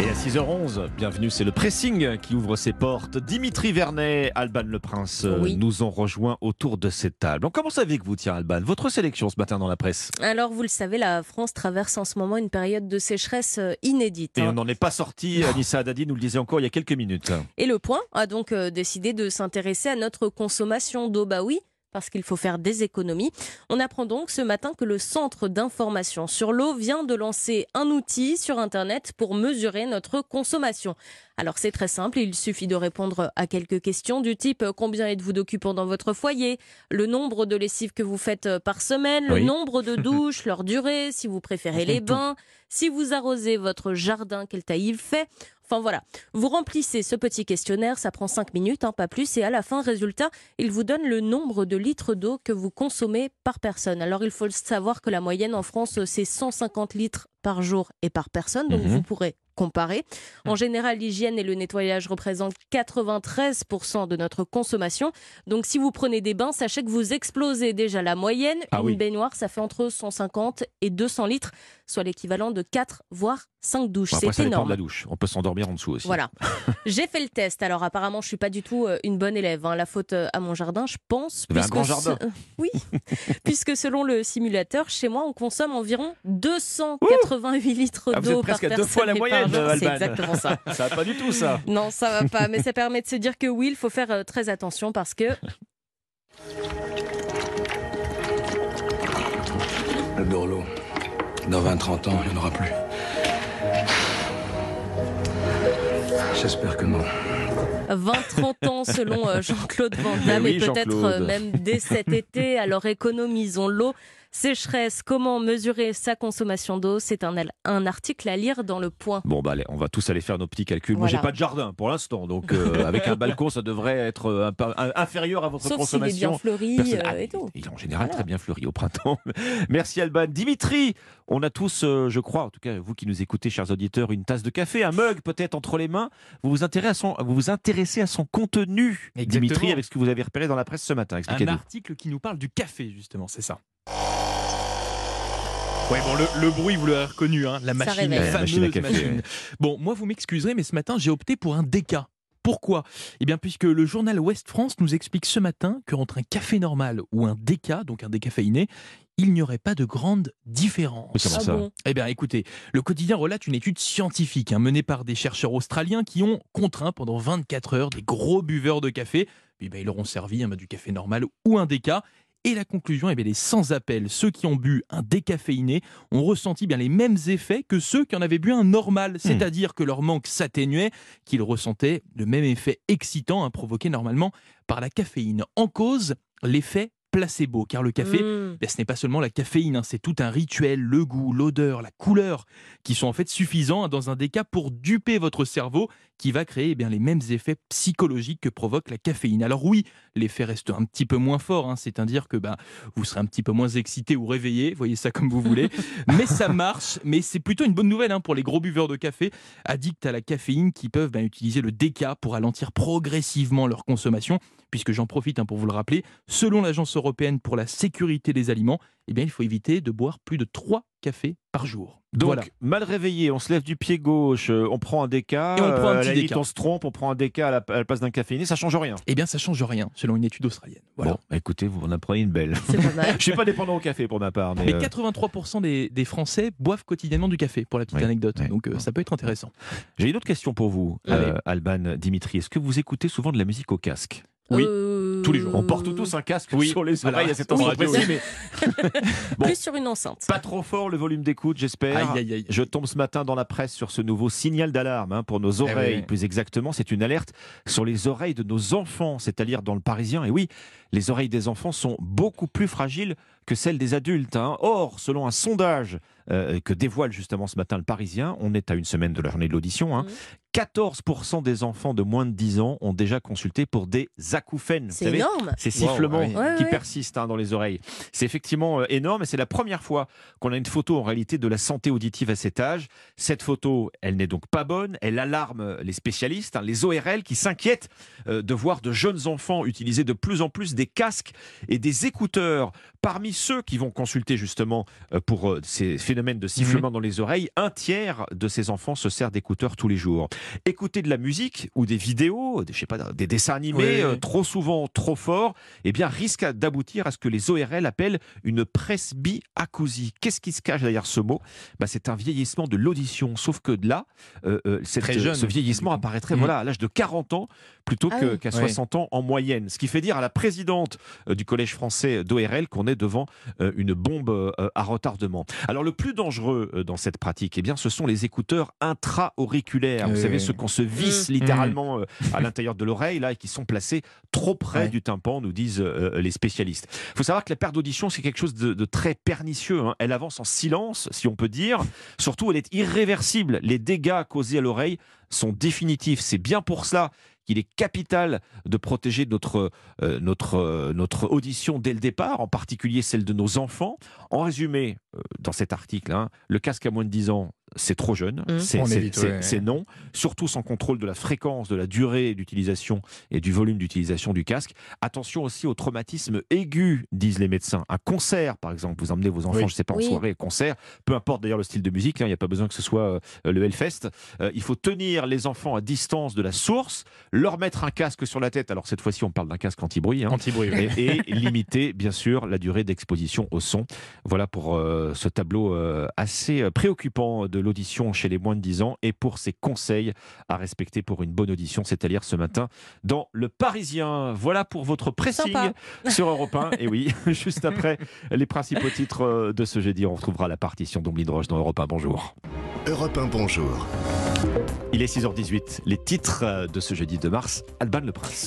Et à 6h11, bienvenue, c'est le pressing qui ouvre ses portes. Dimitri Vernet, Alban Le Prince euh, Oui. nous ont rejoints autour de cette table. On commence avec vous, tiens Alban, votre sélection ce matin dans la presse. Alors, vous le savez, la France traverse en ce moment une période de sécheresse euh, inédite. Et hein. on n'en est pas sorti, Anissa Haddadi nous le disait encore il y a quelques minutes. Et le point a donc euh, décidé de s'intéresser à notre consommation d'eau. Bah oui, parce qu'il faut faire des économies. On apprend donc ce matin que le Centre d'information sur l'eau vient de lancer un outil sur Internet pour mesurer notre consommation. Alors c'est très simple, il suffit de répondre à quelques questions du type combien êtes-vous d'occupants dans votre foyer, le nombre de lessives que vous faites euh, par semaine, Oui. le nombre de douches, leur durée, si vous préférez les bains, si vous arrosez votre jardin, quelle taille il fait. Enfin voilà, vous remplissez ce petit questionnaire, ça prend 5 minutes, hein, pas plus, et à la fin, résultat, il vous donne le nombre de litres d'eau que vous consommez par personne. Alors il faut savoir que la moyenne en France, c'est 150 litres par jour et par personne, donc Mhm. vous pourrez comparer. En général, l'hygiène et le nettoyage représentent 93% de notre consommation. Donc si vous prenez des bains, sachez que vous explosez déjà la moyenne. Ah Une oui. baignoire, ça fait entre 150 et 200 litres, soit l'équivalent de 4 voire 5 douches. Bon, après, ça c'est énorme. de la douche. On peut s'endormir en dessous aussi. Voilà. J'ai fait le test. Alors apparemment, je suis pas du tout euh, une bonne élève. hein. La faute euh, à mon jardin, je pense. Un puisque grand jardin. Oui. puisque selon le simulateur, chez moi, on consomme environ 288 litres Ah, d'eau par presque à deux personne fois la moyenne, C'est exactement ça. Ça va pas du tout ça. Non, ça va pas. Mais ça permet de se dire que oui, il faut faire euh, très attention parce que Le Dorlo. Dans 20-30 ans, il n'y en aura plus. J'espère que non. 20-30 ans selon euh, Jean-Claude Van Damme oui, et peut-être euh, même dès cet été. Alors économisons l'eau. Sécheresse, comment mesurer sa consommation d'eau? C'est un, un article à lire dans le point. Bon, bah allez, on va tous aller faire nos petits calculs. Moi, j'ai Voilà. pas de jardin pour l'instant, donc euh, avec un balcon, ça devrait être euh, un peu- un- inférieur à votre Sauf s'il est consommation. bien fleuri Personne- euh, Ah, et tout. Il est en général Voilà. très bien fleuri au printemps. Merci Alban. Dimitri, on a tous, euh, je crois, en tout cas vous qui nous écoutez, chers auditeurs, une tasse de café, un mug peut-être entre les mains. Vous vous intéressez à son, vous vous intéressez à son contenu, Exactement. Dimitri, avec ce que vous avez repéré dans la presse ce matin. Un article qui nous parle du café, justement, c'est ça. Ouais, bon, le, le bruit, vous l'avez reconnu, hein, la machine, la la fameuse machine à café, machine. ouais. Bon, moi, vous m'excuserez, mais ce matin, j'ai opté pour un déca. Pourquoi? Eh bien, puisque le journal Ouest France nous explique ce matin qu'entre un café normal ou un déca, donc un décaféiné, il n'y aurait pas de grande différence. Mais comment Ah ça? bon? Eh bien, écoutez, le quotidien relate une étude scientifique hein, menée par des chercheurs australiens qui ont contraint pendant 24 heures des gros buveurs de café. Puis, ben, ils leur ont servi hein, du café normal ou un déca. Et la conclusion eh bien, elle est sans appel. Ceux qui ont bu un décaféiné ont ressenti bien les mêmes effets que ceux qui en avaient bu un normal, c'est-à-dire que leur manque s'atténuait, qu'ils ressentaient le même effet excitant hein, provoqué normalement par la caféine. En cause, l'effet placebo, car le café Mmh. ben, ce n'est pas seulement la caféine, hein, c'est tout un rituel, le goût, l'odeur, la couleur, qui sont en fait suffisants hein, dans un des cas pour duper votre cerveau, qui va créer eh bien, les mêmes effets psychologiques que provoque la caféine. Alors oui, l'effet reste un petit peu moins fort, hein, c'est-à-dire que ben, vous serez un petit peu moins excité ou réveillé, voyez ça comme vous voulez, mais ça marche, mais c'est plutôt une bonne nouvelle pour les gros buveurs de café, addicts à la caféine, qui peuvent ben, utiliser le déca pour ralentir progressivement leur consommation, puisque j'en profite hein, pour vous le rappeler, selon l'Agence européenne pour la sécurité des aliments, eh bien, il faut éviter de boire plus de 3 cafés par jour. Donc, voilà. mal réveillé, on se lève du pied gauche, euh, on prend un déca, Et on prend un euh, petit limite, déca. on se trompe, on prend un déca à la, à la place d'un caféiné, ça change rien. Eh bien, ça change rien, selon une étude australienne. Voilà. Bon, écoutez, vous en apprenez une belle. C'est pas mal. Je suis pas dépendant au café pour ma part, mais, Mais euh, 83% des, des Français boivent quotidiennement du café, pour la petite Oui, anecdote. oui. Donc, euh, ça peut être intéressant. j'ai une autre question pour vous, euh, Alban, Dimitri. Est-ce que vous écoutez souvent de la musique au casque? Oui, Euh, tous les jours. On porte tous un casque Oui, sur les oreilles à cet Oui, endroit radio, précis, mais Bon. Plus sur une enceinte. pas trop fort le volume d'écoute, j'espère. Aïe, aïe, aïe. Je tombe ce matin dans la presse sur ce nouveau signal d'alarme hein, pour nos oreilles. oui. Plus exactement, c'est une alerte sur les oreilles de nos enfants, c'est à dire dans le Parisien. Et oui, les oreilles des enfants sont beaucoup plus fragiles que celles des adultes. hein. Or, selon un sondage euh, que dévoile justement ce matin le Parisien, on est à une semaine de la journée de l'audition, hein. 14% des enfants de moins de 10 ans ont déjà consulté pour des acouphènes. C'est énorme. ces Wow, sifflements. Ouais, qui ouais. persistent hein, dans les oreilles. C'est effectivement euh, énorme et c'est la première fois qu'on a une photo en réalité de la santé auditive à cet âge. Cette photo, elle n'est donc pas bonne, elle alarme les spécialistes, hein, les ORL qui s'inquiètent euh, de voir de jeunes enfants utiliser de plus en plus des casques et des écouteurs. Parmi ceux qui vont consulter justement euh, pour euh, ces phénomènes de sifflement dans les oreilles, un tiers de ces enfants se sert d'écouteurs tous les jours. Écouter de la musique ou des vidéos, des, je sais pas, des dessins animés Oui. euh, trop souvent, trop fort, eh bien risque d'aboutir à ce que les ORL appellent une presbyacousie. Qu'est-ce qui se cache derrière ce mot? Bah, C'est un vieillissement de l'audition, sauf que de là, euh, euh, cette- Très jeune, ce vieillissement apparaîtrait Mhm. voilà, à l'âge de 40 ans plutôt Ah oui. qu'à Ouais. 60 ans en moyenne. Ce qui fait dire à la présidente du Collège français d'ORL qu'on est devant une bombe à retardement. Alors le plus dangereux dans cette pratique, eh bien, ce sont les écouteurs intra-auriculaires. Vous Oui, savez, ceux qu'on se visse Mmh. littéralement euh, à l'intérieur de l'oreille là et qui sont placés trop près Ouais. du tympan, nous disent euh, les spécialistes. Il faut savoir que la perte d'audition, c'est quelque chose de, de très pernicieux. hein. Elle avance en silence, si on peut dire. Surtout, elle est irréversible. Les dégâts causés à l'oreille sont définitifs. C'est bien pour cela qu'il est capital de protéger notre, euh, notre, euh, notre audition dès le départ, en particulier celle de nos enfants. En résumé, euh, dans cet article, hein, le casque à moins de 10 ans, c'est trop jeune, Mmh. c'est ouais. non, surtout sans contrôle de la fréquence, de la durée d'utilisation et du volume d'utilisation du casque. Attention aussi au traumatisme aigu, disent les médecins. Un concert, par exemple, vous emmenez vos enfants, Oui. je ne sais pas, en Oui. soirée, concert, peu importe d'ailleurs le style de musique, hein, il n'y a pas besoin que ce soit euh, le Hellfest. Euh, il faut tenir les enfants à distance de la source, leur mettre un casque sur la tête. Alors cette fois-ci, on parle d'un casque anti-bruit. hein, Anti-bruit. oui. et, et limiter bien sûr la durée d'exposition au son. Voilà pour euh, ce tableau euh, assez préoccupant de l'audition chez les moins de 10 ans et pour ces conseils à respecter pour une bonne audition, c'est à lire ce matin dans Le Parisien. Voilà pour votre pressing Sympa. sur Europe 1. Et oui, juste après les principaux titres euh, de ce jeudi, on retrouvera la partition d'Omblin Roche dans Europe 1. Bonjour. Europe 1, bonjour. Il est 6h18. Les titres euh, de ce jeudi 2 mars, Alban Le Prince.